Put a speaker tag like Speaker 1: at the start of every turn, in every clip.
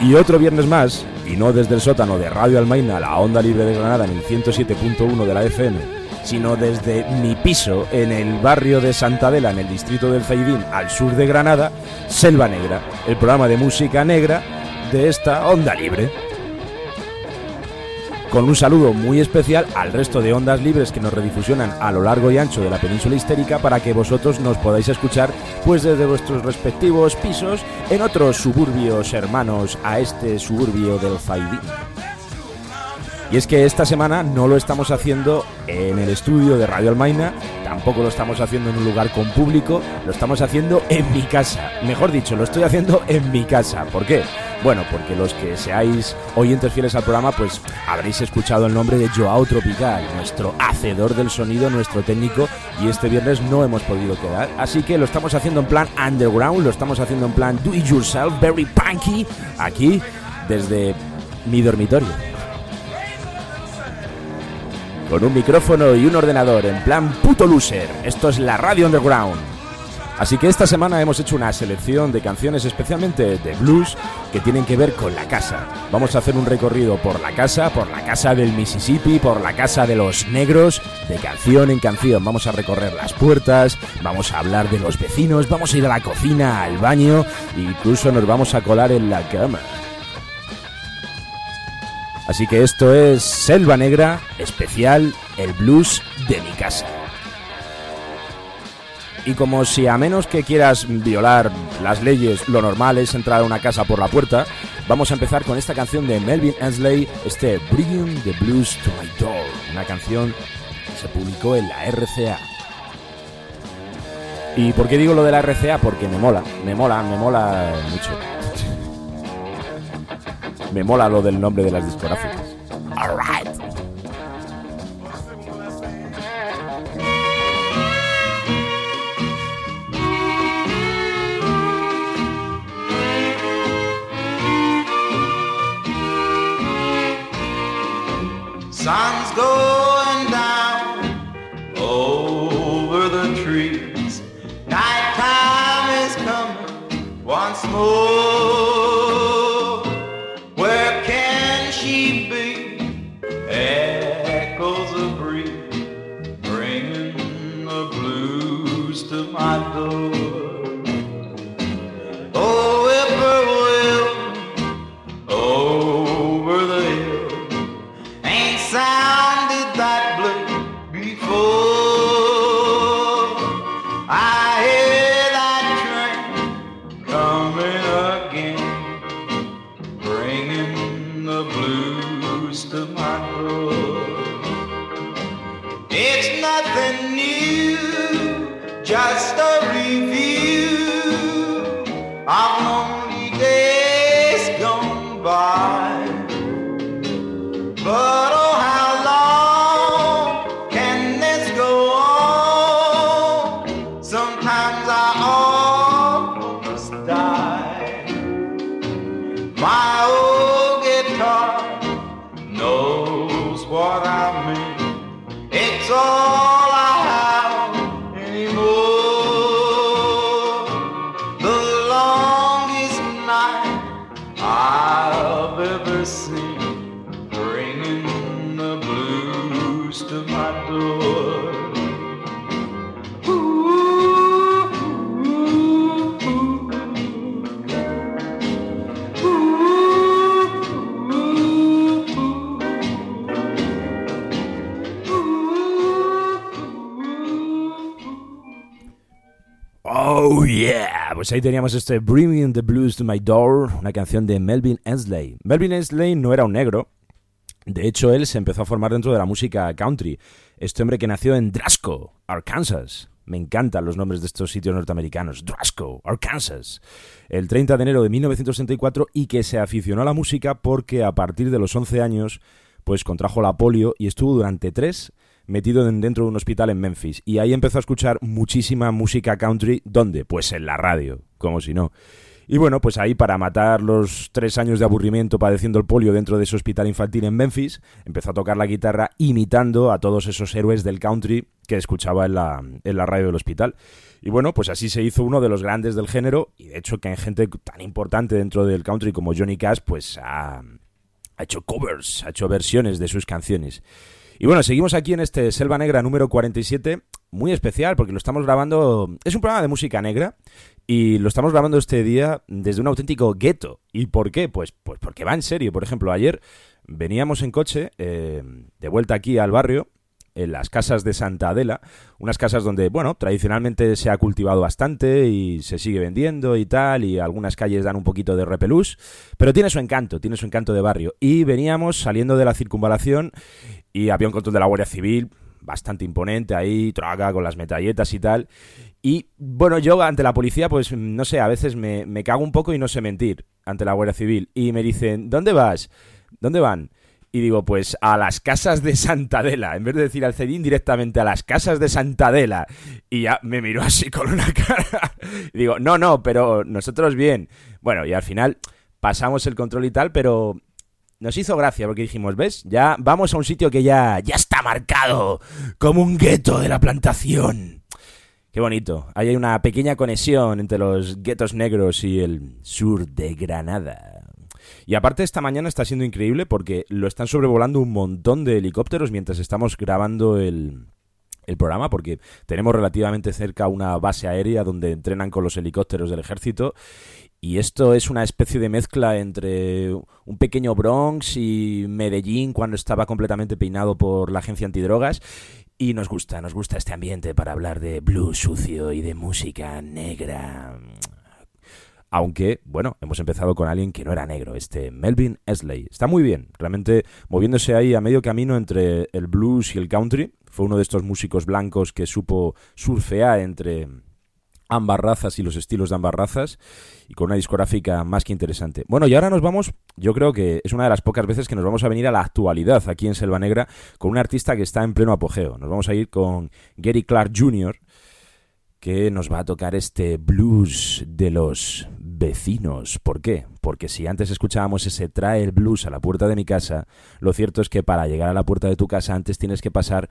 Speaker 1: Y otro viernes más, y no desde el sótano de Radio Almaina, la onda libre de Granada en el 107.1 de la FM, sino desde mi piso en el barrio de Santa Adela, en el distrito del Zaidín, al sur de Granada, Selva Negra, el programa de música negra de esta onda libre con un saludo muy especial al resto de ondas libres que nos redifusionan a lo largo y ancho de la península histérica para que vosotros nos podáis escuchar pues desde vuestros respectivos pisos en otros suburbios hermanos a este suburbio del Faidín. Y es que esta semana no lo estamos haciendo en el estudio de Radio Almaina, tampoco lo estamos haciendo en un lugar con público, lo estamos haciendo en mi casa. Mejor dicho, lo estoy haciendo en mi casa. ¿Por qué? Bueno, porque los que seáis oyentes fieles al programa, pues habréis escuchado el nombre de Joao Tropical, nuestro hacedor del sonido, nuestro técnico, y este viernes no hemos podido quedar. Así que lo estamos haciendo en plan underground, lo estamos haciendo en plan do it yourself, very punky, aquí desde mi dormitorio con un micrófono y un ordenador en plan puto loser. Esto es la Radio Underground. Así que esta semana hemos hecho una selección de canciones especialmente de blues que tienen que ver con la casa. Vamos a hacer un recorrido por la casa, por la casa del Mississippi, por la casa de los negros, de canción en canción. Vamos a recorrer las puertas, vamos a hablar de los vecinos, vamos a ir a la cocina, al baño, incluso nos vamos a colar en la cama. Así que esto es Selva Negra, especial el blues de mi casa. Y como si a menos que quieras violar las leyes, lo normal es entrar a una casa por la puerta, vamos a empezar con esta canción de Melvin Ansley, este Bringing the Blues to My Door, una canción que se publicó en la RCA. ¿Y por qué digo lo de la RCA? Porque me mola, me mola, me mola mucho. Me mola lo del nombre de las discográficas. Alright.
Speaker 2: Sun's going down over the trees. Nighttime is coming once more. It's nothing new, just a
Speaker 1: pues ahí teníamos este Bringing the Blues to My Door, una canción de Melvin Ensley. Melvin Ensley no era un negro, de hecho él se empezó a formar dentro de la música country. Este hombre que nació en Drasco, Arkansas. Me encantan los nombres de estos sitios norteamericanos. Drasco, Arkansas. El 30 de enero de 1964 y que se aficionó a la música porque a partir de los 11 años pues contrajo la polio y estuvo durante tres metido en- dentro de un hospital en Memphis. Y ahí empezó a escuchar muchísima música country. ¿Dónde? Pues en la radio, como si no. Y bueno, pues ahí para matar los tres años de aburrimiento padeciendo el polio dentro de ese hospital infantil en Memphis, empezó a tocar la guitarra imitando a todos esos héroes del country que escuchaba en la, en la radio del hospital. Y bueno, pues así se hizo uno de los grandes del género y de hecho que hay gente tan importante dentro del country como Johnny Cash, pues ha, ha hecho covers, ha hecho versiones de sus canciones. Y bueno, seguimos aquí en este Selva Negra número 47, muy especial porque lo estamos grabando, es un programa de música negra y lo estamos grabando este día desde un auténtico gueto. ¿Y por qué? Pues, pues porque va en serio. Por ejemplo, ayer veníamos en coche eh, de vuelta aquí al barrio en las casas de Santa Adela, unas casas donde, bueno, tradicionalmente se ha cultivado bastante y se sigue vendiendo y tal, y algunas calles dan un poquito de repelús, pero tiene su encanto, tiene su encanto de barrio. Y veníamos saliendo de la circunvalación y había un control de la Guardia Civil bastante imponente ahí, traga con las metralletas y tal. Y bueno, yo ante la policía, pues no sé, a veces me, cago un poco y no sé mentir ante la Guardia Civil. Y me dicen, ¿dónde vas? ¿Dónde van? Y digo, pues a las casas de Santadela. En vez de decir al Cedín, directamente a las casas de Santadela. Y ya me miró así con una cara. Y digo, no, no, pero nosotros bien. Bueno, y al final pasamos el control y tal, pero nos hizo gracia porque dijimos, ¿ves? Ya vamos a un sitio que ya, ya está marcado como un gueto de la plantación. Qué bonito. Ahí hay una pequeña conexión entre los guetos negros y el sur de Granada. Y aparte esta mañana está siendo increíble porque lo están sobrevolando un montón de helicópteros mientras estamos grabando el, el programa porque tenemos relativamente cerca una base aérea donde entrenan con los helicópteros del ejército y esto es una especie de mezcla entre un pequeño Bronx y Medellín cuando estaba completamente peinado por la agencia antidrogas. Y nos gusta, nos gusta este ambiente para hablar de blues sucio y de música negra. Aunque, bueno, hemos empezado con alguien que no era negro, este Melvin Esley. Está muy bien, realmente moviéndose ahí a medio camino entre el blues y el country. Fue uno de estos músicos blancos que supo surfear entre ambas razas y los estilos de ambas razas y con una discográfica más que interesante. Bueno, y ahora nos vamos, yo creo que es una de las pocas veces que nos vamos a venir a la actualidad aquí en Selva Negra con un artista que está en pleno apogeo. Nos vamos a ir con Gary Clark Jr., que nos va a tocar este blues de los vecinos. ¿Por qué? Porque si antes escuchábamos ese trae el blues a la puerta de mi casa, lo cierto es que para llegar a la puerta de tu casa antes tienes que pasar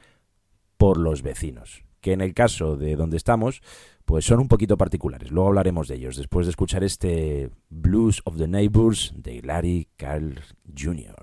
Speaker 1: por los vecinos, que en el caso de donde estamos, pues son un poquito particulares. Luego hablaremos de ellos después de escuchar este Blues of the Neighbors de Larry Carl Jr.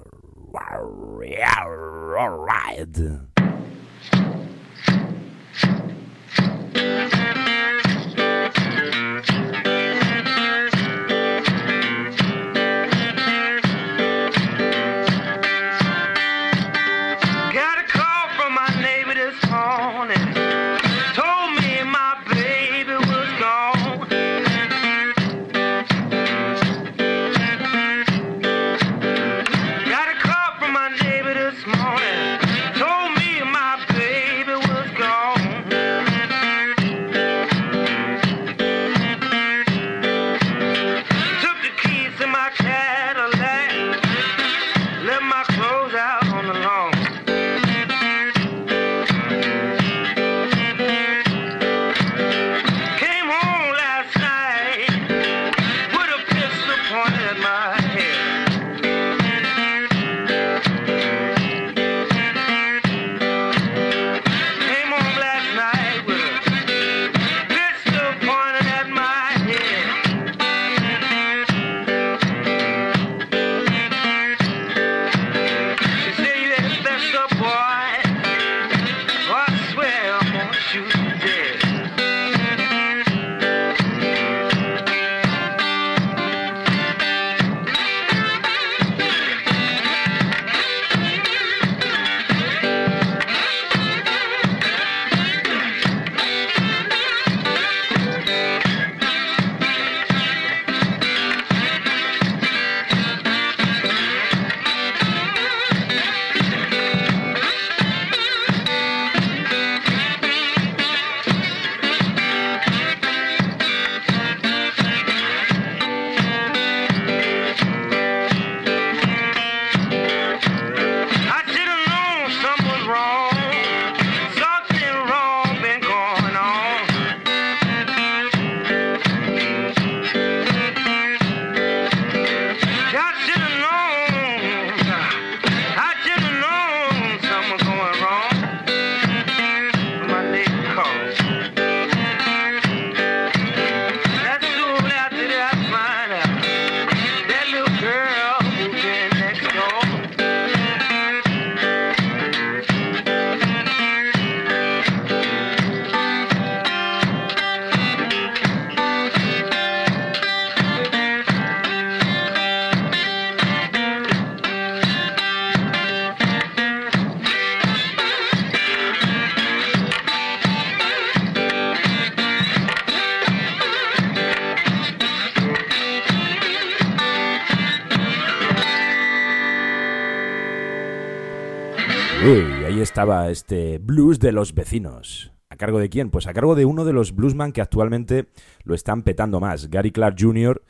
Speaker 1: estaba este blues de los vecinos. ¿A cargo de quién? Pues a cargo de uno de los bluesman que actualmente lo están petando más, Gary Clark Jr.,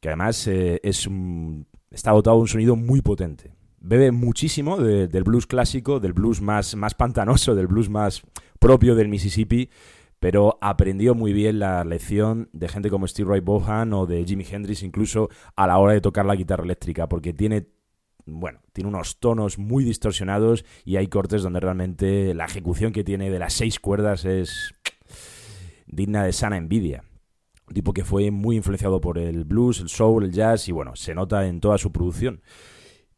Speaker 1: que además eh, es está dotado de un sonido muy potente. Bebe muchísimo de- del blues clásico, del blues más, más pantanoso, del blues más propio del Mississippi, pero aprendió muy bien la lección de gente como Steve Ray Vaughan o de Jimi Hendrix incluso a la hora de tocar la guitarra eléctrica, porque tiene bueno, tiene unos tonos muy distorsionados y hay cortes donde realmente la ejecución que tiene de las seis cuerdas es digna de sana envidia. Un tipo que fue muy influenciado por el blues, el soul, el jazz y bueno, se nota en toda su producción.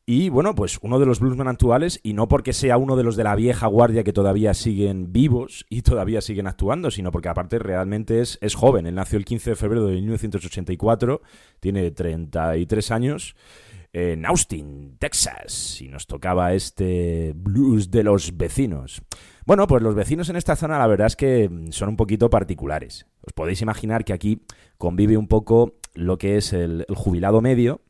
Speaker 1: Y bueno, pues uno de los bluesmen actuales, y no porque sea uno de los de la vieja guardia que todavía siguen vivos y todavía siguen actuando, sino porque aparte realmente es, es joven. Él nació el 15 de febrero de 1984, tiene 33 años, en Austin, Texas, y nos tocaba este blues de los vecinos. Bueno, pues los vecinos en esta zona la verdad es que mm, son un poquito particulares. Os podéis imaginar que aquí convive un poco lo que es el, el jubilado medio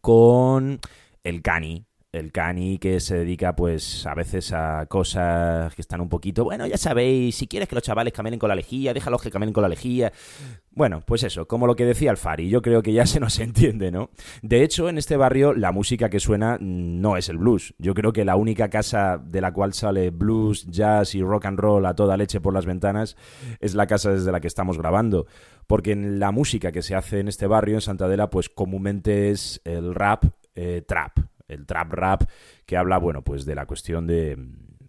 Speaker 1: con el cani. El cani que se dedica pues a veces a cosas que están un poquito, bueno, ya sabéis, si quieres que los chavales camelen con la lejía, déjalos que camelen con la lejía. Bueno, pues eso, como lo que decía el Fari, yo creo que ya se nos entiende, ¿no? De hecho, en este barrio la música que suena no es el blues. Yo creo que la única casa de la cual sale blues, jazz y rock and roll a toda leche por las ventanas es la casa desde la que estamos grabando. Porque en la música que se hace en este barrio, en Santadela, pues comúnmente es el rap eh, trap. El trap rap que habla, bueno, pues de la cuestión de,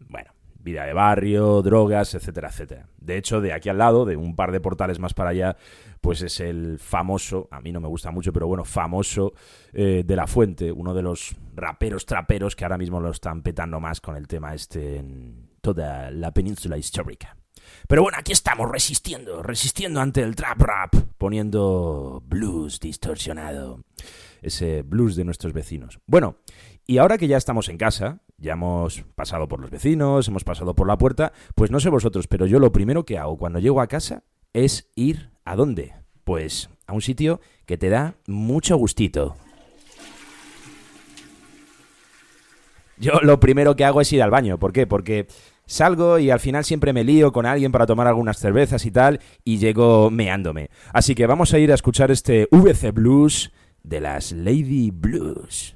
Speaker 1: bueno, vida de barrio, drogas, etcétera, etcétera. De hecho, de aquí al lado, de un par de portales más para allá, pues es el famoso, a mí no me gusta mucho, pero bueno, famoso eh, de La Fuente, uno de los raperos traperos que ahora mismo lo están petando más con el tema este en toda la península histórica. Pero bueno, aquí estamos resistiendo, resistiendo ante el trap rap, poniendo blues distorsionado, ese blues de nuestros vecinos. Bueno, y ahora que ya estamos en casa, ya hemos pasado por los vecinos, hemos pasado por la puerta, pues no sé vosotros, pero yo lo primero que hago cuando llego a casa es ir a dónde? Pues a un sitio que te da mucho gustito. Yo lo primero que hago es ir al baño. ¿Por qué? Porque salgo y al final siempre me lío con alguien para tomar algunas cervezas y tal, y llego meándome. Así que vamos a ir a escuchar este VC Blues de las Lady Blues.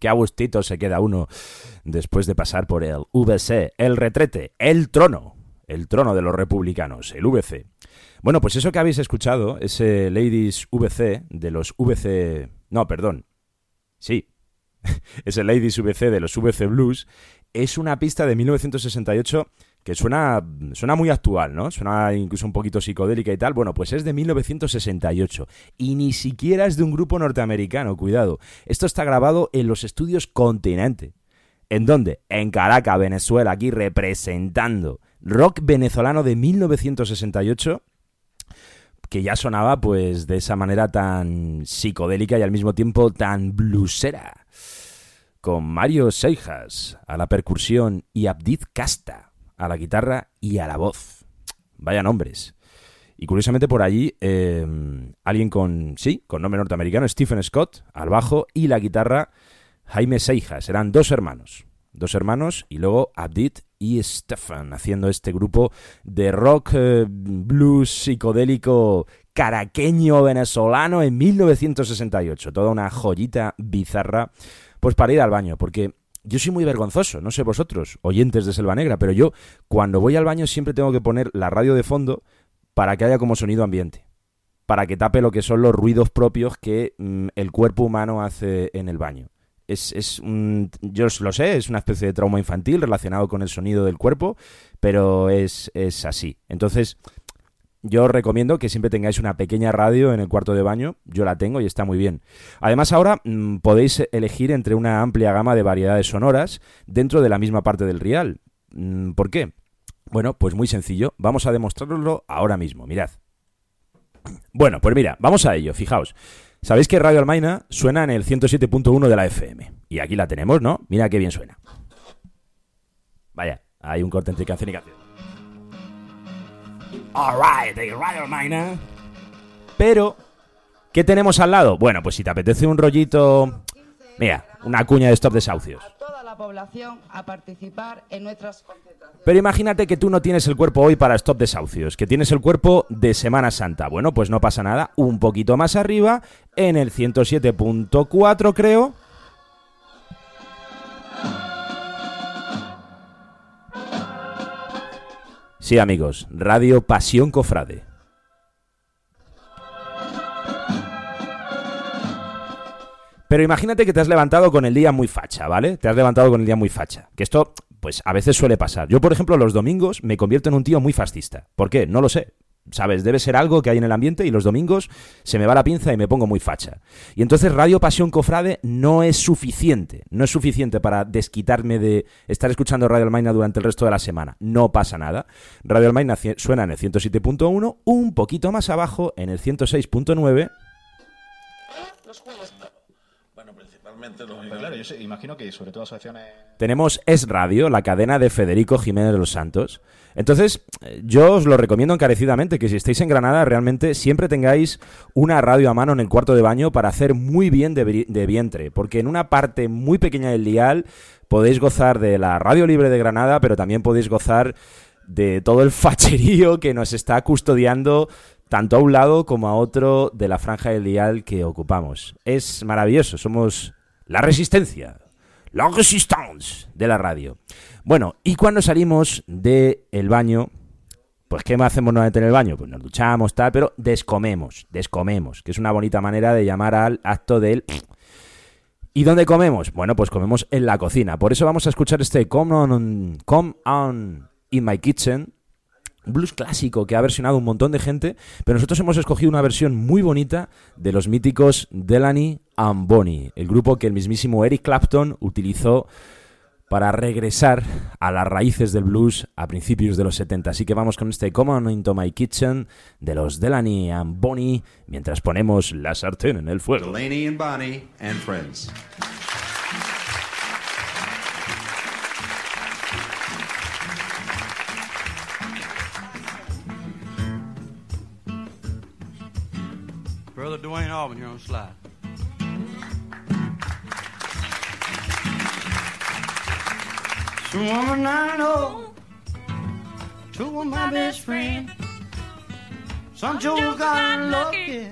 Speaker 1: Qué agustito se queda uno después de pasar por el VC, el retrete, el trono, el trono de los republicanos, el VC. Bueno, pues eso que habéis escuchado, ese Ladies VC de los VC... No, perdón. Sí. ese Ladies VC de los VC Blues es una pista de 1968 que suena, suena muy actual, ¿no? Suena incluso un poquito psicodélica y tal. Bueno, pues es de 1968 y ni siquiera es de un grupo norteamericano, cuidado. Esto está grabado en los estudios Continente. ¿En dónde? En Caracas, Venezuela, aquí representando rock venezolano de 1968 que ya sonaba pues de esa manera tan psicodélica y al mismo tiempo tan bluesera. Con Mario Seijas a la percusión y Abdid Casta a la guitarra y a la voz. Vaya nombres. Y curiosamente por allí, eh, alguien con, sí, con nombre norteamericano, Stephen Scott, al bajo, y la guitarra, Jaime Seijas. Eran dos hermanos. Dos hermanos y luego Abdit y Stefan haciendo este grupo de rock, eh, blues psicodélico caraqueño venezolano en 1968. Toda una joyita bizarra. Pues para ir al baño, porque yo soy muy vergonzoso, no sé vosotros, oyentes de Selva Negra, pero yo cuando voy al baño siempre tengo que poner la radio de fondo para que haya como sonido ambiente, para que tape lo que son los ruidos propios que mm, el cuerpo humano hace en el baño. Es, es un, yo lo sé, es una especie de trauma infantil relacionado con el sonido del cuerpo, pero es, es así. Entonces, yo os recomiendo que siempre tengáis una pequeña radio en el cuarto de baño. Yo la tengo y está muy bien. Además, ahora mm, podéis elegir entre una amplia gama de variedades sonoras dentro de la misma parte del rial. Mm, ¿Por qué? Bueno, pues muy sencillo. Vamos a demostrarlo ahora mismo. Mirad. Bueno, pues mira, vamos a ello. Fijaos. Sabéis que Radio Almaina suena en el 107.1 de la FM. Y aquí la tenemos, ¿no? Mira qué bien suena. Vaya, hay un corte entre canción y canción. Alright, de Radio Almaina. Pero, ¿qué tenemos al lado? Bueno, pues si te apetece un rollito... Mira, una cuña de stop desahucios.
Speaker 3: a toda la población a participar en nuestras concentraciones.
Speaker 1: Pero imagínate que tú no tienes el cuerpo hoy para stop desahucios, que tienes el cuerpo de Semana Santa. Bueno, pues no pasa nada. Un poquito más arriba, en el 107.4 creo. Sí, amigos, Radio Pasión Cofrade. Pero imagínate que te has levantado con el día muy facha, ¿vale? Te has levantado con el día muy facha. Que esto, pues a veces suele pasar. Yo, por ejemplo, los domingos me convierto en un tío muy fascista. ¿Por qué? No lo sé. ¿Sabes? Debe ser algo que hay en el ambiente y los domingos se me va la pinza y me pongo muy facha. Y entonces Radio Pasión Cofrade no es suficiente. No es suficiente para desquitarme de estar escuchando Radio Almaina durante el resto de la semana. No pasa nada. Radio Almaina suena en el 107.1, un poquito más abajo en el 106.9
Speaker 4: Claro, yo imagino que sobre todo asociaciones.
Speaker 1: tenemos Es Radio, la cadena de Federico Jiménez de los Santos. Entonces, yo os lo recomiendo encarecidamente que si estáis en Granada, realmente siempre tengáis una radio a mano en el cuarto de baño para hacer muy bien de, de vientre, porque en una parte muy pequeña del dial podéis gozar de la radio libre de Granada, pero también podéis gozar de todo el facherío que nos está custodiando tanto a un lado como a otro de la franja del dial que ocupamos. Es maravilloso, somos la resistencia, la resistance de la radio. Bueno, y cuando salimos del el baño, pues ¿qué hacemos normalmente en el baño? Pues nos duchamos, tal, pero descomemos, descomemos, que es una bonita manera de llamar al acto del... ¿Y dónde comemos? Bueno, pues comemos en la cocina. Por eso vamos a escuchar este Come On, Come on In My Kitchen, blues clásico que ha versionado un montón de gente, pero nosotros hemos escogido una versión muy bonita de los míticos Delaney and Bonnie, el grupo que el mismísimo Eric Clapton utilizó para regresar a las raíces del blues a principios de los 70. Así que vamos con este Come On Into My Kitchen de los Delaney and Bonnie mientras ponemos la sartén en el fuego.
Speaker 5: Delaney and Bonnie and friends.
Speaker 6: Brother Dwayne Auburn here on slide. Some woman I know, two of my best friends. Some Joe got lucky,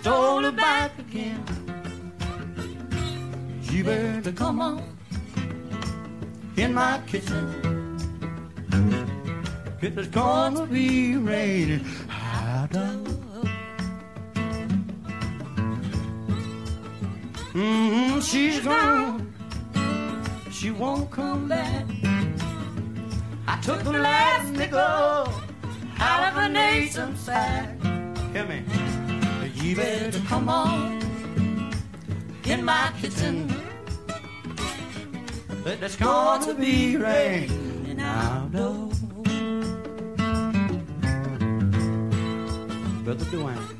Speaker 6: stole her back again.
Speaker 2: You better come on in my kitchen. It's gonna be raining out of. She's gone. She won't come back. I took the last nickel out of a nation's sack. Hear me? You better come on in my kitchen. But it's gonna be raining out of. Brother Dwayne.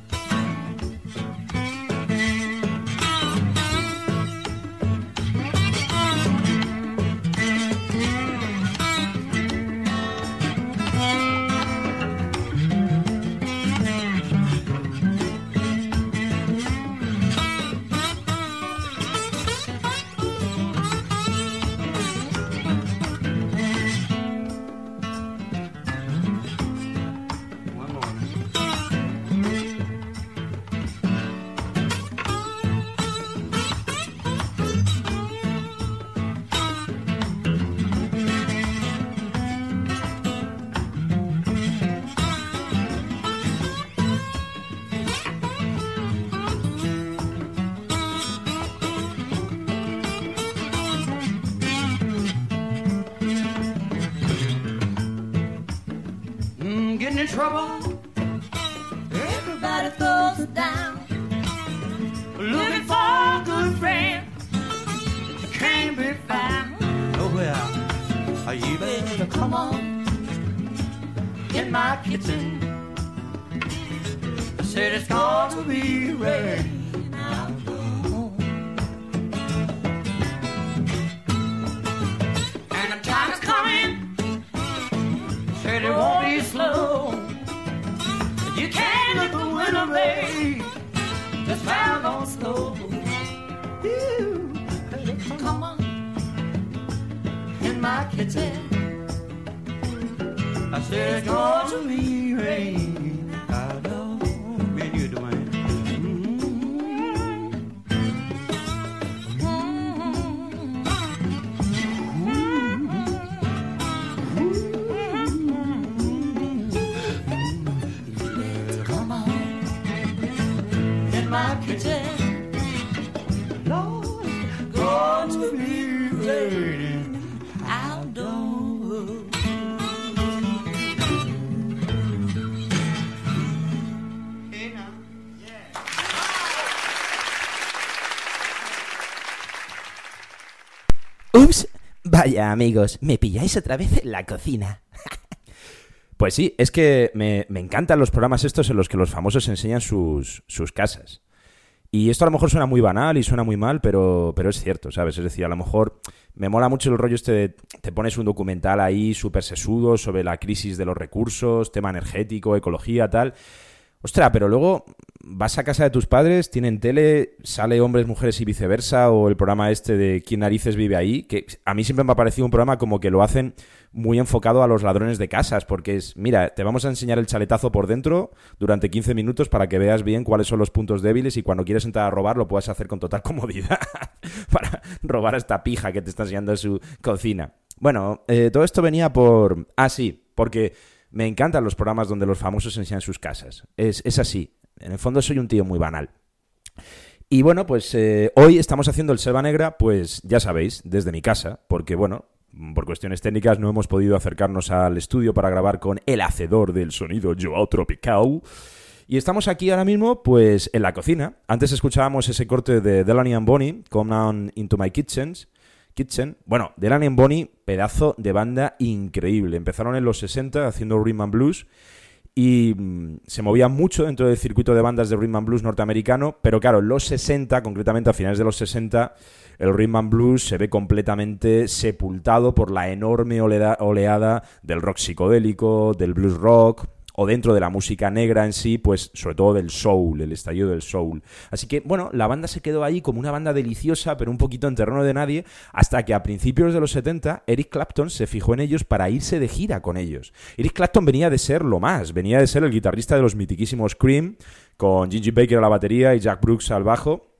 Speaker 2: Said it's gonna be out. And the. Said it won't be slow. You can't babe. Just on. You come on in my kitchen. I said it's going to be rain.
Speaker 1: Amigos, me pilláis otra vez en la cocina. Pues sí, es que me, me encantan los programas estos en los que los famosos enseñan sus, sus casas. Y esto a lo mejor suena muy banal y suena muy mal, pero, pero es cierto, ¿sabes? Es decir, a lo mejor me mola mucho el rollo este de te pones un documental ahí súper sesudo sobre la crisis de los recursos, tema energético, ecología, tal. Ostras, pero luego vas a casa de tus padres, tienen tele, sale hombres, mujeres y viceversa, o el programa este de quién narices vive ahí, que a mí siempre me ha parecido un programa como que lo hacen muy enfocado a los ladrones de casas, porque es, mira, te vamos a enseñar el chaletazo por dentro durante 15 minutos para que veas bien cuáles son los puntos débiles y cuando quieres entrar a robar lo puedas hacer con total comodidad para robar a esta pija que te está enseñando en su cocina. Bueno, eh, todo esto venía por... Ah, sí, porque me encantan los programas donde los famosos enseñan sus casas. Es, es así. En el fondo soy un tío muy banal. Y bueno, pues eh, hoy estamos haciendo el Selva Negra, pues ya sabéis, desde mi casa, porque bueno, por cuestiones técnicas no hemos podido acercarnos al estudio para grabar con el hacedor del sonido Joao Tropical. Y estamos aquí ahora mismo, pues, en la cocina. Antes escuchábamos ese corte de Delaney and Bonnie, Come Down Into My Kitchens. Kitchen. Bueno, Delaney and Bonnie, pedazo de banda increíble. Empezaron en los 60 haciendo rhythm and blues y mm, se movían mucho dentro del circuito de bandas de rhythm and blues norteamericano, pero claro, en los 60, concretamente a finales de los 60, el rhythm and blues se ve completamente sepultado por la enorme oleada del rock psicodélico, del blues rock, o dentro de la música negra en sí, pues sobre todo del soul, el estallido del soul. Así que, bueno, la banda se quedó ahí como una banda deliciosa, pero un poquito en terreno de nadie, hasta que a principios de los 70 Eric Clapton se fijó en ellos para irse de gira con ellos. Eric Clapton venía de ser lo más, venía de ser el guitarrista de los mitiquísimos Cream, con Ginger Baker a la batería y Jack Brooks al bajo.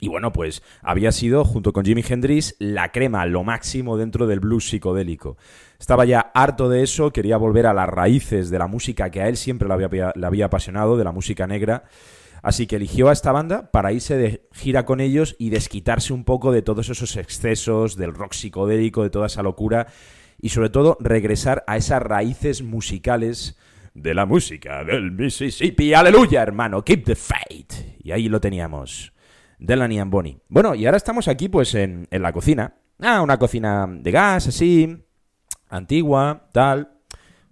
Speaker 1: Y bueno, pues había sido, junto con Jimi Hendrix, la crema, lo máximo dentro del blues psicodélico. Estaba ya harto de eso, quería volver a las raíces de la música que a él siempre le había, apasionado, de la música negra. Así que eligió a esta banda para irse de gira con ellos y desquitarse un poco de todos esos excesos, del rock psicodélico, de toda esa locura. Y sobre todo regresar a esas raíces musicales de la música del Mississippi. Aleluya, hermano. Keep the faith. Y ahí lo teníamos. Delaney and Bonnie. Bueno, y ahora estamos aquí pues en, en la cocina. Ah, una cocina de gas, así, antigua, tal.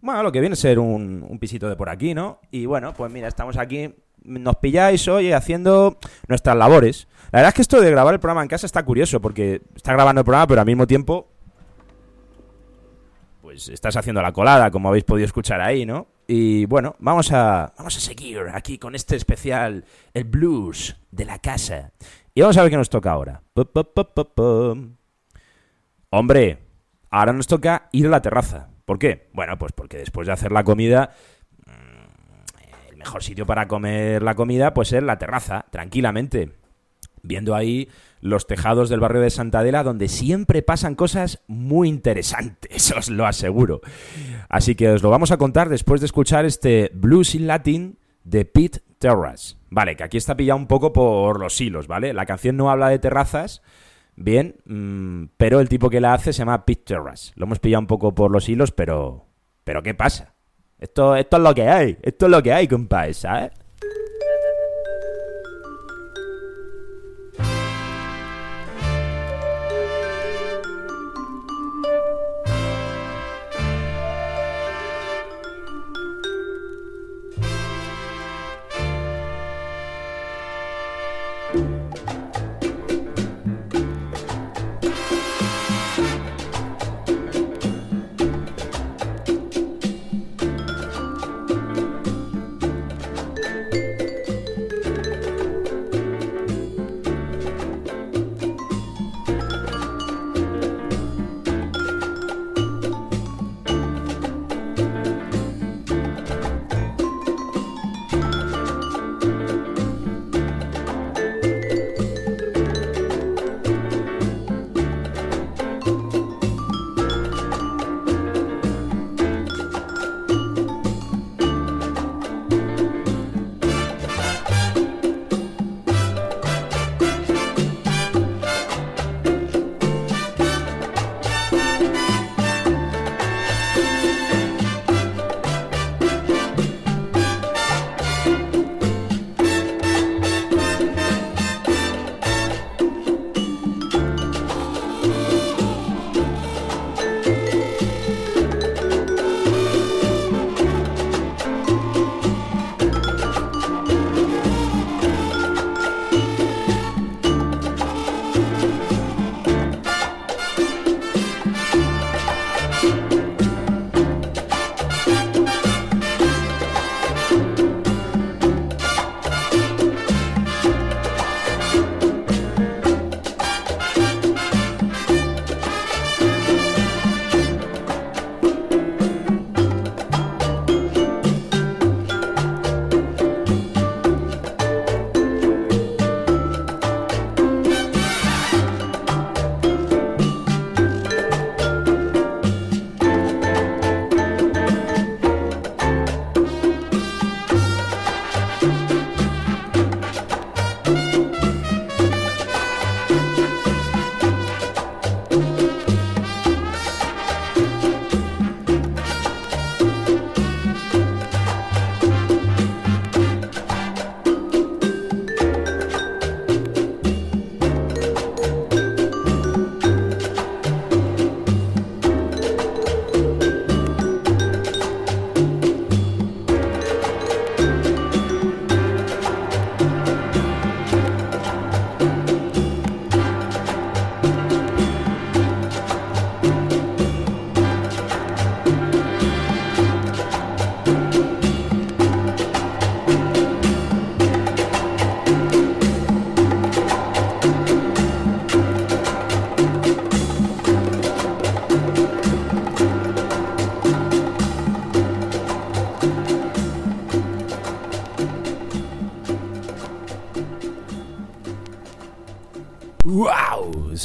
Speaker 1: Bueno, lo que viene a ser un, un pisito de por aquí, ¿no? Y bueno, pues mira, estamos aquí, nos pilláis hoy haciendo nuestras labores. La verdad es que esto de grabar el programa en casa está curioso, porque está grabando el programa, pero al mismo tiempo, pues estás haciendo la colada, como habéis podido escuchar ahí, ¿no? Y bueno, vamos a, vamos a seguir aquí con este especial, el blues de la casa. Y vamos a ver qué nos toca ahora. Hombre, ahora nos toca ir a la terraza. ¿Por qué? Bueno, pues porque después de hacer la comida, mm, el mejor sitio para comer la comida pues es la terraza, tranquilamente. Viendo ahí los tejados del barrio de Santa Adela, donde siempre pasan cosas muy interesantes, os lo aseguro. Así que os lo vamos a contar después de escuchar este Blues in Latin de Pete Terrace. Vale, que aquí está pillado un poco por los hilos, ¿vale? La canción no habla de terrazas, bien, mm, pero el tipo que la hace se llama Pete Terrace. Lo hemos pillado un poco por los hilos, pero... ¿Pero qué pasa? Esto, esto es lo que hay, esto es lo que hay, compadre, ¿sabes?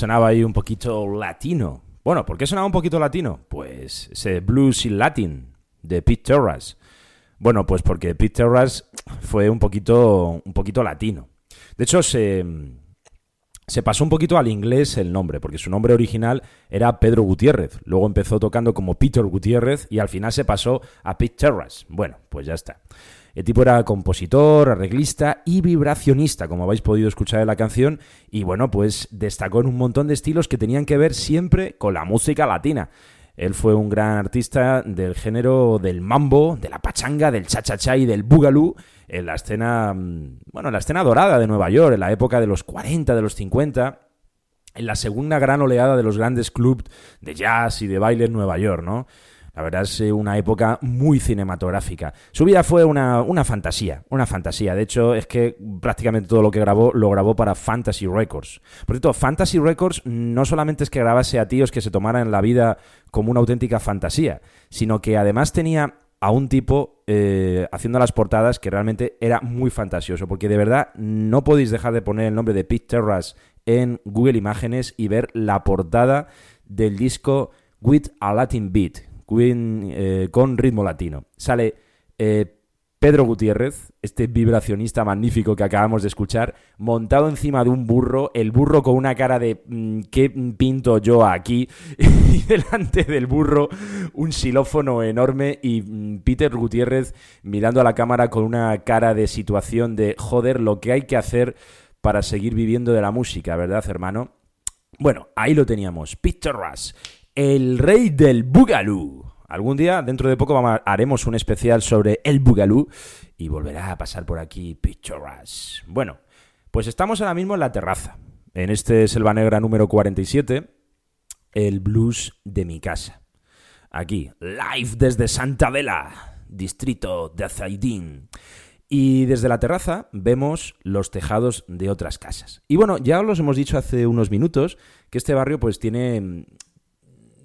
Speaker 1: Sonaba ahí un poquito latino. Bueno, ¿por qué sonaba un poquito latino? Pues ese blues in latin de Pete Terras. Bueno, pues porque Pete Terras fue un poquito, un poquito latino. De hecho, se, se pasó un poquito al inglés el nombre, porque su nombre original era Pedro Gutiérrez. Luego empezó tocando como Peter Gutiérrez y al final se pasó a Pete Terras. Bueno, pues ya está. El tipo era compositor, arreglista y vibracionista, como habéis podido escuchar en la canción, y bueno, pues destacó en un montón de estilos que tenían que ver siempre con la música latina. Él fue un gran artista del género del mambo, de la pachanga, del cha-cha-cha y del boogaloo en la escena, mm, bueno, en la escena dorada de Nueva York, en la época de los 40, de los 50, en la segunda gran oleada de los grandes clubs de jazz y de baile en Nueva York, ¿no? La verdad es una época muy cinematográfica. Su vida fue una, una, fantasía, una fantasía. De hecho, es que prácticamente todo lo que grabó lo grabó para Fantasy Records. Por cierto, Fantasy Records no solamente es que grabase a tíos que se tomaran la vida como una auténtica fantasía, sino que además tenía a un tipo eh, haciendo las portadas que realmente era muy fantasioso, porque de verdad no podéis dejar de poner el nombre de Pete Terras en Google Imágenes y ver la portada del disco With a Latin Beat, eh, con ritmo latino. Sale eh, Pedro Gutiérrez, este vibracionista magnífico que acabamos de escuchar, montado encima de un burro, el burro con una cara de mm, ¿qué pinto yo aquí? y delante del burro un xilófono enorme y mm, Peter Gutiérrez mirando a la cámara con una cara de situación de joder lo que hay que hacer para seguir viviendo de la música, ¿verdad, hermano? Bueno, ahí lo teníamos, Peter Rush, el rey del Boogaloo. Algún día, dentro de poco, haremos un especial sobre el Boogaloo y volverá a pasar por aquí Rush. Bueno, pues estamos ahora mismo en la terraza, en este Selva Negra número 47, el blues de mi casa. Aquí, live desde Santa Vela, distrito de Azaidín. Y desde la terraza vemos los tejados de otras casas. Y bueno, ya os los hemos dicho hace unos minutos que este barrio pues tiene, mm,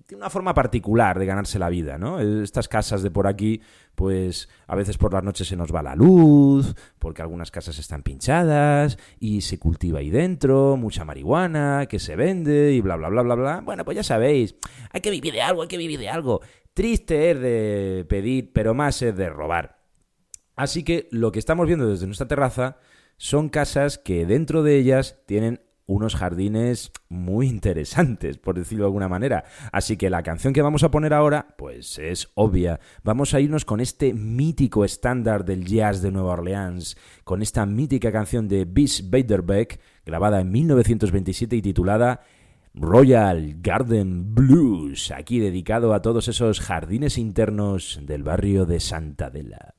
Speaker 1: tiene una forma particular de ganarse la vida, ¿no? Estas casas de por aquí, pues a veces por las noches se nos va la luz, porque algunas casas están pinchadas y se cultiva ahí dentro mucha marihuana que se vende y bla, bla, bla, bla, bla. Bueno, pues ya sabéis, hay que vivir de algo, hay que vivir de algo. Triste es de pedir, pero más es de robar. Así que lo que estamos viendo desde nuestra terraza son casas que dentro de ellas tienen unos jardines muy interesantes, por decirlo de alguna manera. Así que la canción que vamos a poner ahora, pues es obvia. Vamos a irnos con este mítico estándar del jazz de Nueva Orleans, con esta mítica canción de Bis Beiderbecke, grabada en 1927 y titulada Royal Garden Blues, aquí dedicado a todos esos jardines internos del barrio de Santa Adela.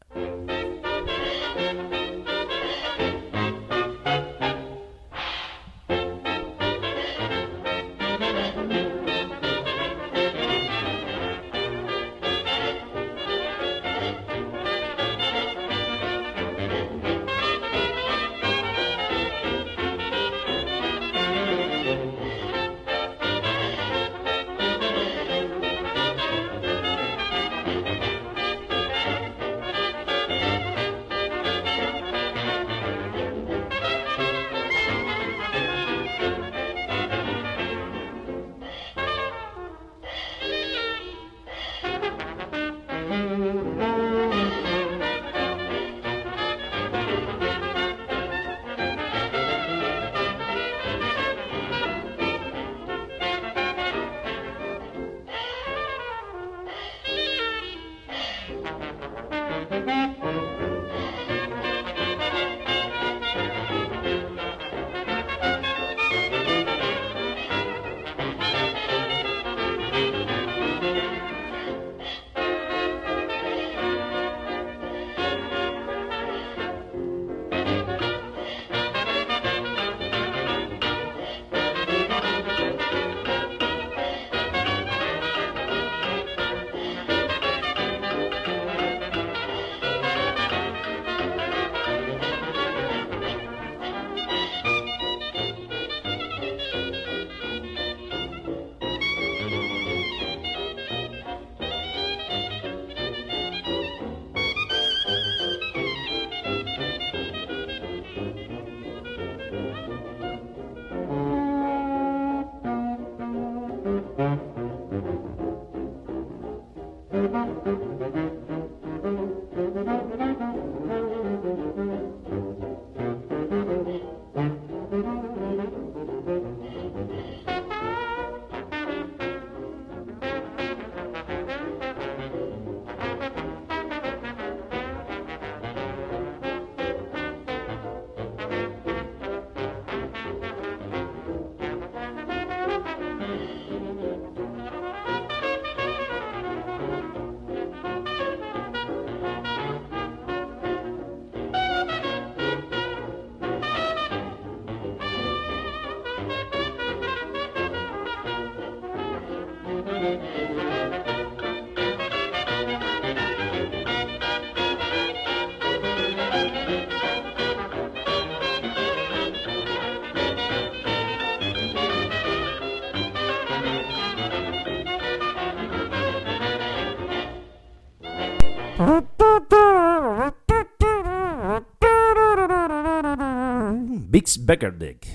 Speaker 1: Bix Beckerdick.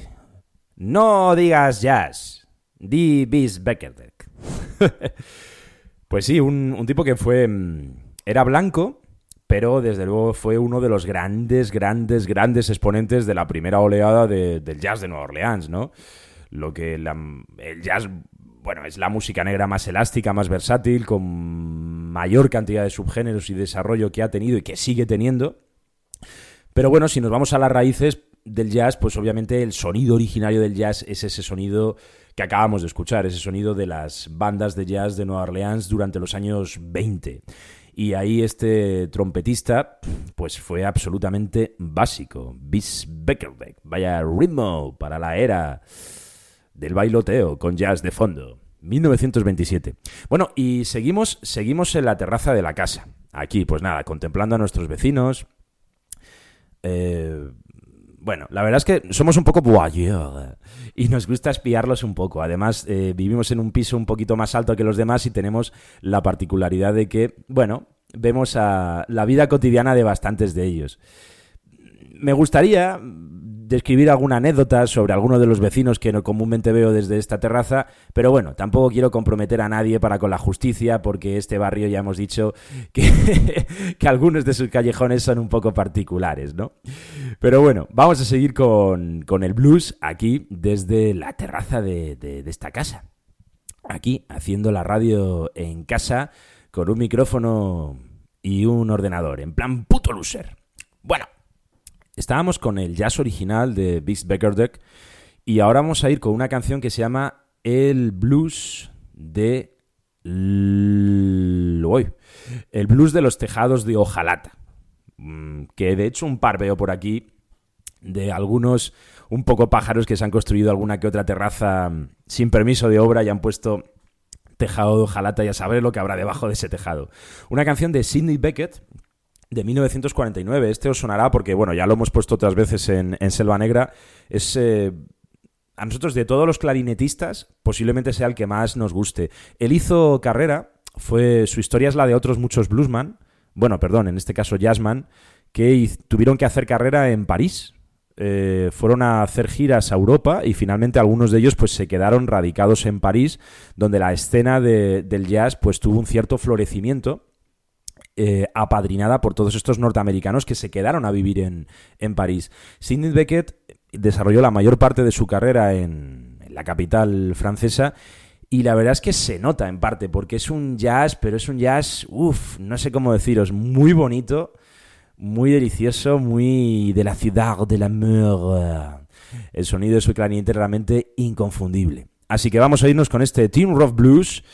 Speaker 1: No digas jazz, di Bix Beckerdick. pues sí, un, tipo que fue... mm, Era blanco, pero desde luego fue uno de los grandes, grandes, grandes exponentes de la primera oleada de- del jazz de Nueva Orleans, ¿no? Lo que el jazz, bueno, es la música negra más elástica, más versátil, con mayor cantidad de subgéneros y desarrollo que ha tenido y que sigue teniendo. Pero bueno, si nos vamos a las raíces del jazz, pues obviamente el sonido originario del jazz es ese sonido que acabamos de escuchar, ese sonido de las bandas de jazz de Nueva Orleans durante los años 20. Y ahí este trompetista, pues fue absolutamente básico. Bis Beckerbeck, vaya ritmo para la era del bailoteo con jazz de fondo. 1927. Bueno, y seguimos, seguimos en la terraza de la casa. Aquí, pues nada, contemplando a nuestros vecinos. Eh, bueno, la verdad es que somos un poco voyeur y nos gusta espiarlos un poco. Además, eh, vivimos en un piso un poquito más alto que los demás y tenemos la particularidad de que, bueno, vemos a la vida cotidiana de bastantes de ellos. Me gustaría describir alguna anécdota sobre alguno de los vecinos que no comúnmente veo desde esta terraza, pero bueno, tampoco quiero comprometer a nadie para con la justicia, porque este barrio ya hemos dicho que, algunos de sus callejones son un poco particulares, ¿no? Pero bueno, vamos a seguir con, con el blues aquí desde la terraza de, de- de esta casa. Aquí, haciendo la radio en casa, con un micrófono y un ordenador, en plan puto loser. Bueno, estábamos con el jazz original de Bix Beckerdeck y ahora vamos a ir con una canción que se llama El Blues de... El Blues de los Tejados de Ojalata. Mm, Que de hecho un par veo por aquí de algunos un poco pájaros que se han construido alguna que otra terraza mm, sin permiso de obra y han puesto tejado de hojalata y a saber lo que habrá debajo de ese tejado. Una canción de Sidney Beckett de 1949. Este os sonará porque, bueno, ya lo hemos puesto otras veces en, Selva Negra. Es... eh, a nosotros de todos los clarinetistas posiblemente sea el que más nos guste. Él hizo carrera, fue su historia es la de otros muchos bluesman, bueno, perdón, en este caso jazzman, que tuvieron que hacer carrera en París. Eh, fueron a hacer giras a Europa y finalmente algunos de ellos pues se quedaron radicados en París, donde la escena de- del jazz pues tuvo un cierto florecimiento eh, apadrinada por todos estos norteamericanos que se quedaron a vivir en, en París. Sidney Beckett desarrolló la mayor parte de su carrera en, la capital francesa y la verdad es que se nota en parte porque es un jazz, pero es un jazz, uff, no sé cómo deciros, muy bonito, muy delicioso, muy de la ciudad de l'amour. El sonido de su clarinete realmente inconfundible. Así que vamos a irnos con este Team Rock Blues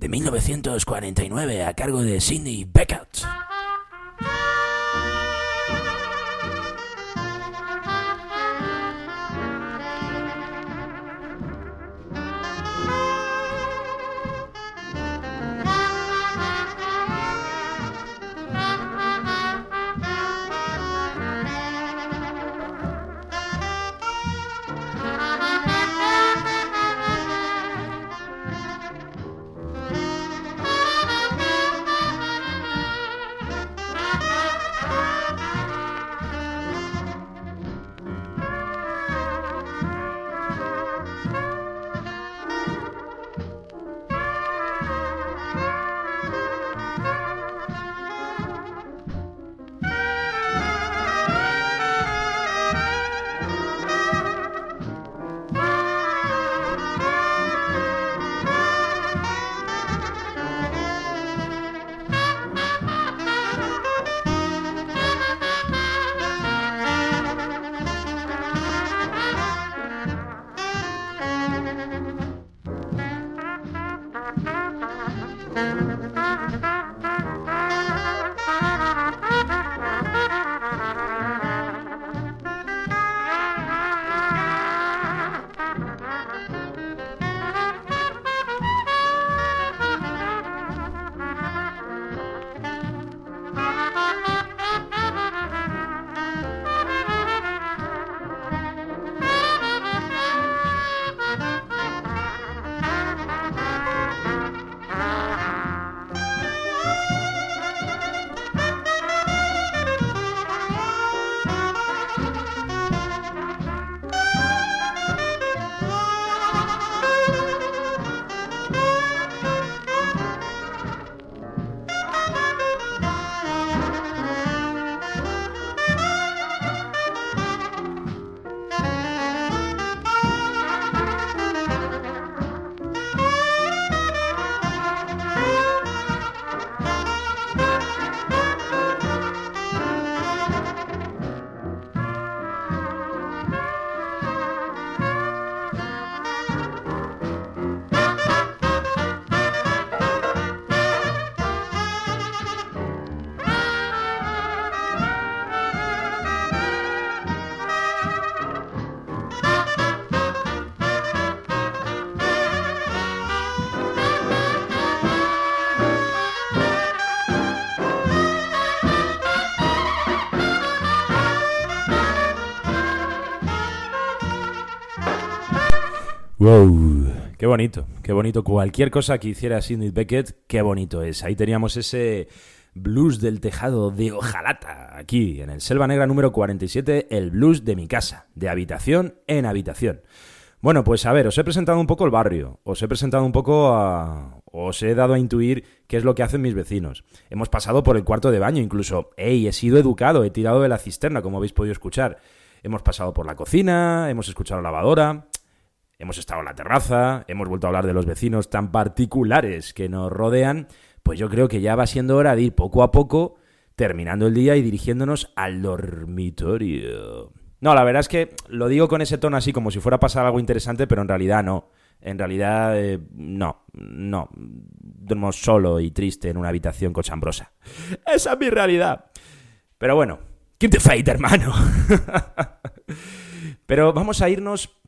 Speaker 1: de 1949 a cargo de Sidney Beckett. Wow, qué bonito, qué bonito. Cualquier cosa que hiciera Sidney Beckett, qué bonito es. Ahí teníamos ese blues del tejado de Ojalata, aquí en el Selva Negra número 47, el blues de mi casa, de habitación en habitación. Bueno, pues a ver, os he presentado un poco el barrio, os he presentado un poco a... os he dado a intuir qué es lo que hacen mis vecinos. Hemos pasado por el cuarto de baño, incluso, hey, he sido educado, he tirado de la cisterna, como habéis podido escuchar. Hemos pasado por la cocina, hemos escuchado la lavadora, hemos estado en la terraza, hemos vuelto a hablar de los vecinos tan particulares que nos rodean, pues yo creo que ya va siendo hora de ir poco a poco terminando el día y dirigiéndonos al dormitorio. No, la verdad es que lo digo con ese tono así como si fuera a pasar algo interesante, pero en realidad no. En realidad, eh, no, no. Duermo solo y triste en una habitación cochambrosa. Esa es mi realidad. Pero bueno, keep the fight, hermano. pero vamos a irnos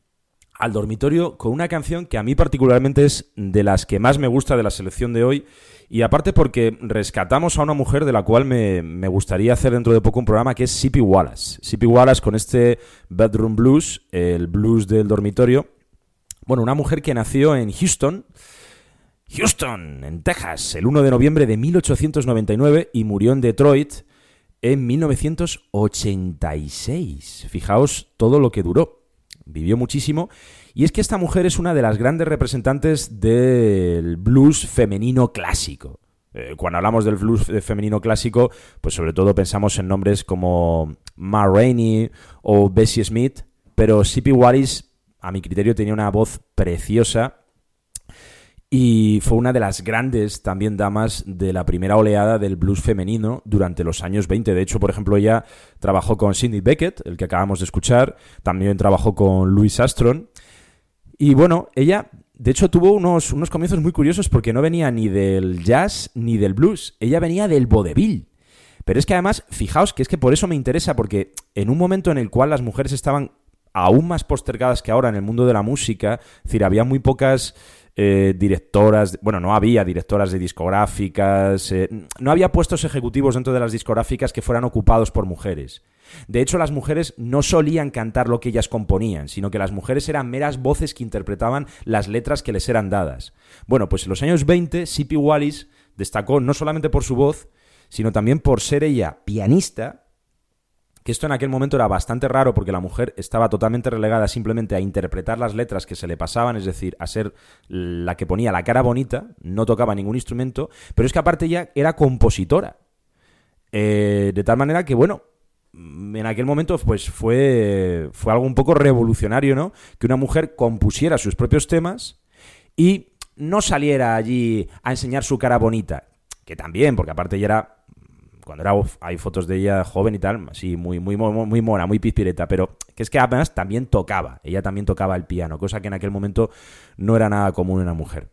Speaker 1: al dormitorio con una canción que a mí particularmente es de las que más me gusta de la selección de hoy. Y aparte porque rescatamos a una mujer de la cual me, me gustaría hacer dentro de poco un programa que es Sippy Wallace. Sippy Wallace con este Bedroom Blues, el blues del dormitorio. Bueno, una mujer que nació en Houston, Houston, en Texas, el 1 de noviembre de 1899 y murió en Detroit en 1986. Fijaos todo lo que duró. Vivió muchísimo. Y es que esta mujer es una de las grandes representantes del blues femenino clásico. Eh, cuando hablamos del blues femenino clásico, pues sobre todo pensamos en nombres como Ma Rainey o Bessie Smith, pero Sippy Wallace, a mi criterio, tenía una voz preciosa y fue una de las grandes también damas de la primera oleada del blues femenino durante los años 20. De hecho, por ejemplo, ella trabajó con Cindy Beckett, el que acabamos de escuchar, también trabajó con Louis Astron. Y bueno, ella, de hecho, tuvo unos, unos comienzos muy curiosos porque no venía ni del jazz ni del blues, ella venía del vodevil. Pero es que además, fijaos que es que por eso me interesa, porque en un momento en el cual las mujeres estaban aún más postergadas que ahora en el mundo de la música, es decir, había muy pocas eh, directoras, bueno, no había directoras de discográficas, eh, no había puestos ejecutivos dentro de las discográficas que fueran ocupados por mujeres. De hecho, las mujeres no solían cantar lo que ellas componían, sino que las mujeres eran meras voces que interpretaban las letras que les eran dadas. Bueno, pues en los años 20, Sippy Wallis destacó no solamente por su voz, sino también por ser ella pianista, que esto en aquel momento era bastante raro porque la mujer estaba totalmente relegada simplemente a interpretar las letras que se le pasaban, es decir, a ser la que ponía la cara bonita, no tocaba ningún instrumento, pero es que aparte ella era compositora. Eh, de tal manera que, bueno, en aquel momento pues fue, fue algo un poco revolucionario, ¿no? Que una mujer compusiera sus propios temas y no saliera allí a enseñar su cara bonita, que también, porque aparte ella era cuando era hay fotos de ella joven y tal, así muy muy muy mona, muy pispireta, pero que es que además también tocaba, ella también tocaba el piano, cosa que en aquel momento no era nada común en una mujer.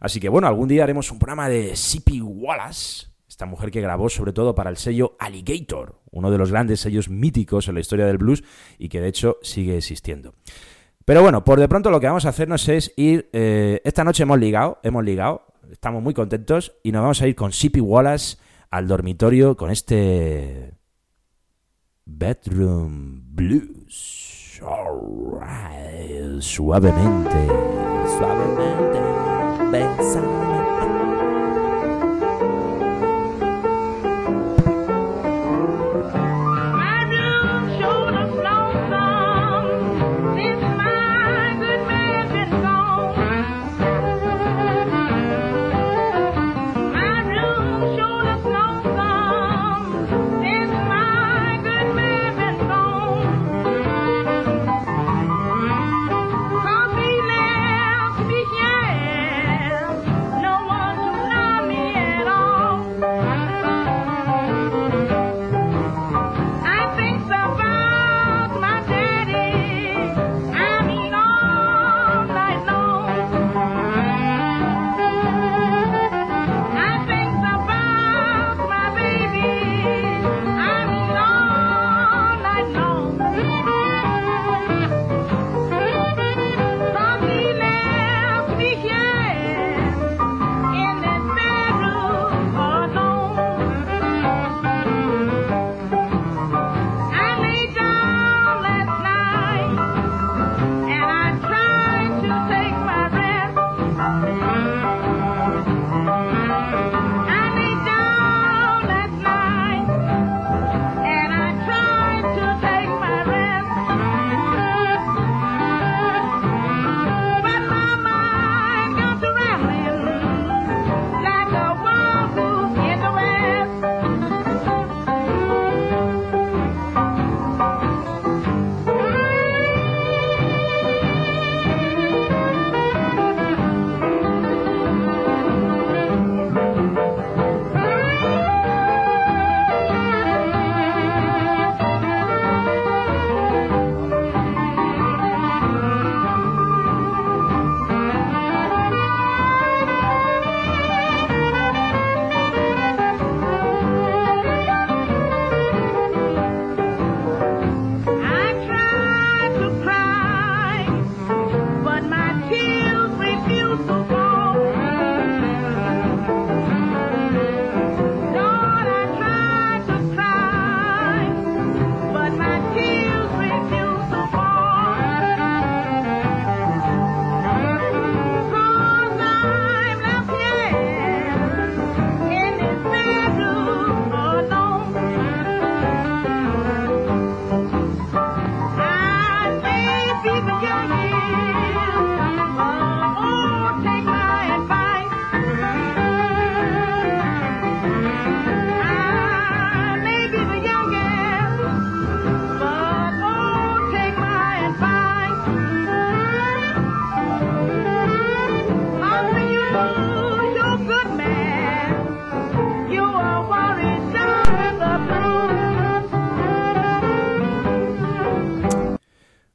Speaker 1: Así que bueno, algún día haremos un programa de Sippy Wallace, esta mujer que grabó sobre todo para el sello Alligator, uno de los grandes sellos míticos en la historia del blues y que de hecho sigue existiendo. Pero bueno, por de pronto lo que vamos a hacernos es ir. Eh, esta noche hemos ligado, hemos ligado, estamos muy contentos y nos vamos a ir con Sippy Wallace al dormitorio con este Bedroom Blues. Alright, suavemente, suavemente, bésame.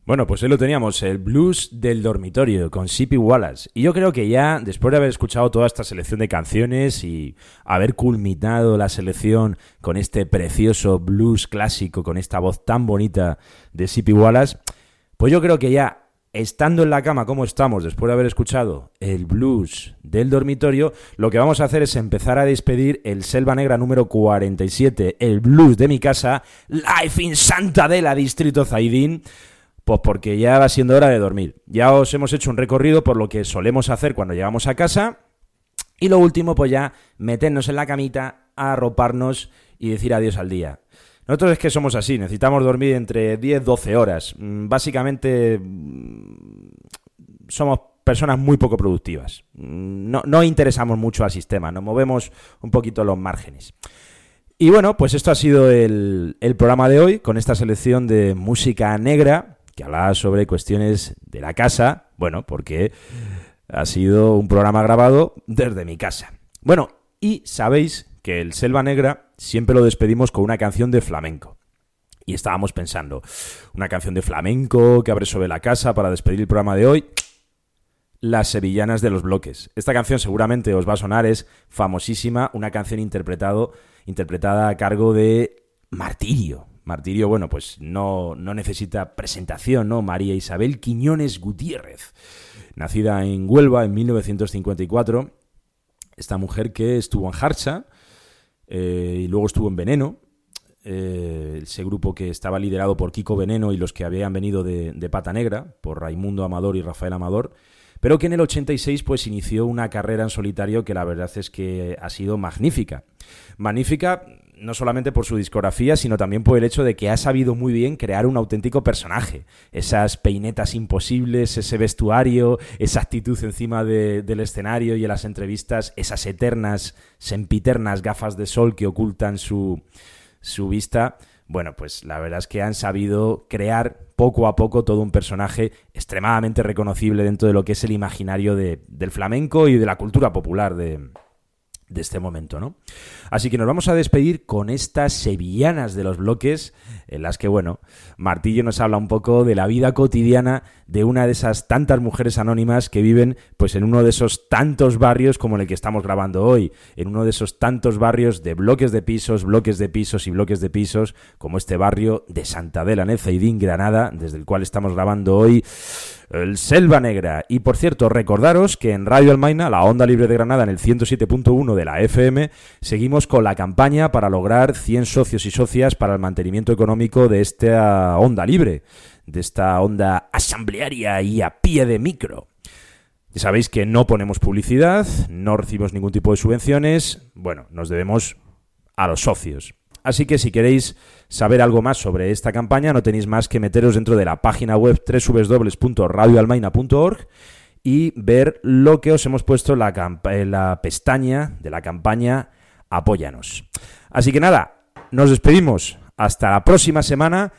Speaker 1: Bueno, pues ahí lo teníamos, el blues del dormitorio con Sippy Wallace. Y yo creo que ya, después de haber escuchado toda esta selección de canciones y haber culminado la selección con este precioso blues clásico, con esta voz tan bonita de Sippy Wallace, pues yo creo que ya, estando en la cama como estamos, después de haber escuchado el blues del dormitorio, lo que vamos a hacer es empezar a despedir el Selva Negra número 47, el blues de mi casa, Life in Santadela, Distrito Zaidín. Pues porque ya va siendo hora de dormir. Ya os hemos hecho un recorrido por lo que solemos hacer cuando llegamos a casa. Y lo último, pues ya meternos en la camita, arroparnos y decir adiós al día. Nosotros es que somos así, necesitamos dormir entre 10-12 horas. Mm, Básicamente mm, somos personas muy poco productivas. Mm, No, interesamos mucho al sistema, nos movemos un poquito los márgenes. Y bueno, pues esto ha sido el programa de hoy, con esta selección de música negra, que hablaba sobre cuestiones de la casa, bueno, porque ha sido un programa grabado desde mi casa. Bueno, y sabéis que el Selva Negra siempre lo despedimos con una canción de flamenco. Y estábamos pensando, una canción de flamenco que abre sobre la casa para despedir el programa de hoy. Las Sevillanas de los Bloques. Esta canción seguramente os va a sonar, es famosísima, una canción interpretado, interpretada a cargo de Martirio. Martirio, bueno, pues no, no necesita presentación, ¿no? María Isabel Quiñones Gutiérrez, nacida en Huelva en 1954. Esta mujer que estuvo en Harcha eh, y luego estuvo en Veneno, eh, ese grupo que estaba liderado por Kiko Veneno y los que habían venido de, de Pata Negra, por Raimundo Amador y Rafael Amador, pero que en el 86 pues inició una carrera en solitario que la verdad es que ha sido magnífica. Magnífica no solamente por su discografía, sino también por el hecho de que ha sabido muy bien crear un auténtico personaje. Esas peinetas imposibles, ese vestuario, esa actitud encima de- del escenario y en las entrevistas, esas eternas, sempiternas gafas de sol que ocultan su, su vista. Bueno, pues la verdad es que han sabido crear poco a poco todo un personaje extremadamente reconocible dentro de lo que es el imaginario de- del flamenco y de la cultura popular de, de este momento, ¿no? Así que nos vamos a despedir con estas sevillanas de los bloques, en las que, bueno, Martillo nos habla un poco de la vida cotidiana de una de esas tantas mujeres anónimas que viven, pues, en uno de esos tantos barrios como en el que estamos grabando hoy, en uno de esos tantos barrios de bloques de pisos, bloques de pisos y bloques de pisos, como este barrio de Santa Adela, en el Zaidín, Granada, desde el cual estamos grabando hoy el Selva Negra. Y por cierto, recordaros que en Radio Almaina, la onda libre de Granada, en el 107.1 de la FM, seguimos con la campaña para lograr 100 socios y socias para el mantenimiento económico de esta onda libre, de esta onda asamblearia y a pie de micro. Ya sabéis que no ponemos publicidad, no recibimos ningún tipo de subvenciones, bueno, nos debemos a los socios. Así que si queréis saber algo más sobre esta campaña, no tenéis más que meteros dentro de la página web www.radioalmaina.org y ver lo que os hemos puesto en la, en la pestaña de la campaña Apóyanos. Así que nada, nos despedimos hasta la próxima semana,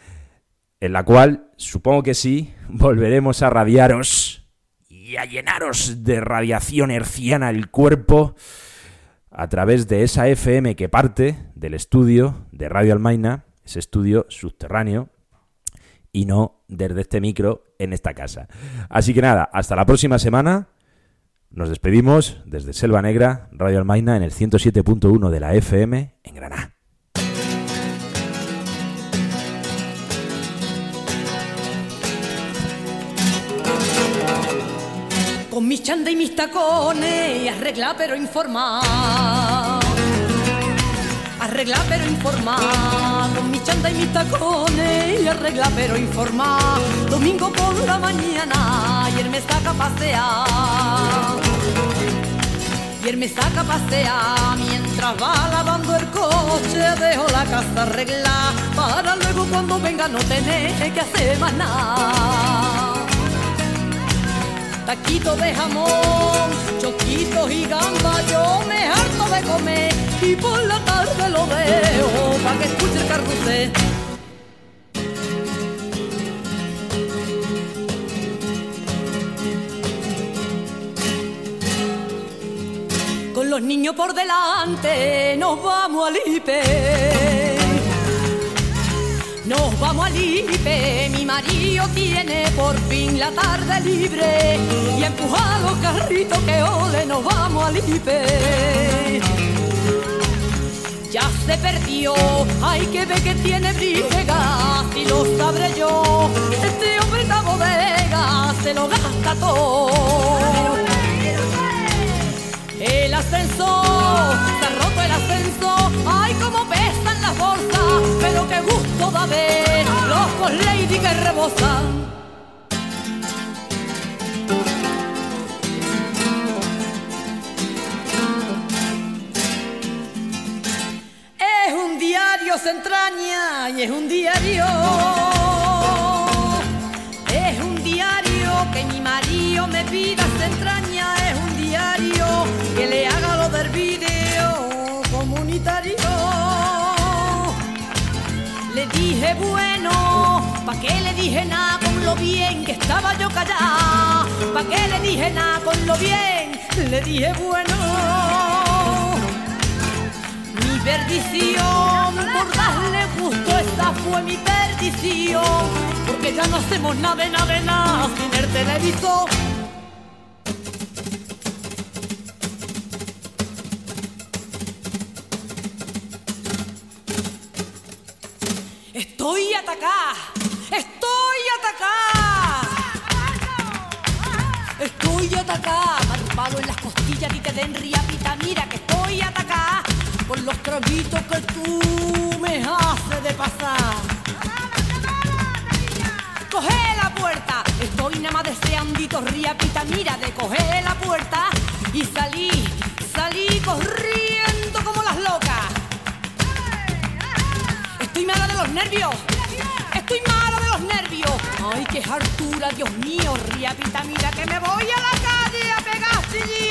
Speaker 1: en la cual, supongo que sí, volveremos a radiaros y a llenaros de radiación herciana el cuerpo a través de esa FM que parte del estudio de Radio Almaina, ese estudio subterráneo, y no desde este micro en esta casa. Así que nada, hasta la próxima semana. Nos despedimos desde Selva Negra, Radio Almaina, en el 107.1 de la FM en Granada.
Speaker 7: Con mis chanda y mis tacones, arregla pero informa. Arregla pero informa. Con mis chanda y mis tacones, arregla pero informa. Domingo por la mañana, y él me saca a pasear. Y él me saca a pasear mientras va lavando el coche. Dejo la casa arreglada para luego cuando venga no tener que hacer más nada taquito de jamón, choquitos y gamba, yo me harto de comer y por la tarde lo dejo para que escuche el carrusel. Con los niños por delante nos vamos al hiper. Nos vamos al Ipe. Mi marido tiene por fin la tarde libre. Y empuja los carritos que ole, nos vamos al Ipe. Ya se perdió, hay que ver que tiene briga, si lo sabré yo. Este hombre la bodega se lo gasta todo. El ascensor, Es un diario se entraña y es un diario. Es un diario que mi marido me pida se entraña. Es un diario que le haga lo del video comunitario. Le dije bueno, ¿pa' qué le dije nada con lo bien que estaba yo callada? ¿Pa' qué le dije nada con lo bien? Le dije bueno. Mi perdición, por darle gusto, esa fue mi perdición. Porque ya no hacemos nada nada nada sin el televisor. Estoy atacada, Atacada, palo en las costillas y te den riapita. Mira que estoy atacada por los traguitos que tú me haces de pasar. Coge la puerta, estoy nada más deseandito riapita. Mira de coger la puerta y salí, salí corriendo como las locas. Estoy mala de los nervios. Estoy mala de los nervios. Ay, qué hartura, Dios mío, riapita, mira que me voy a la calle Anthony!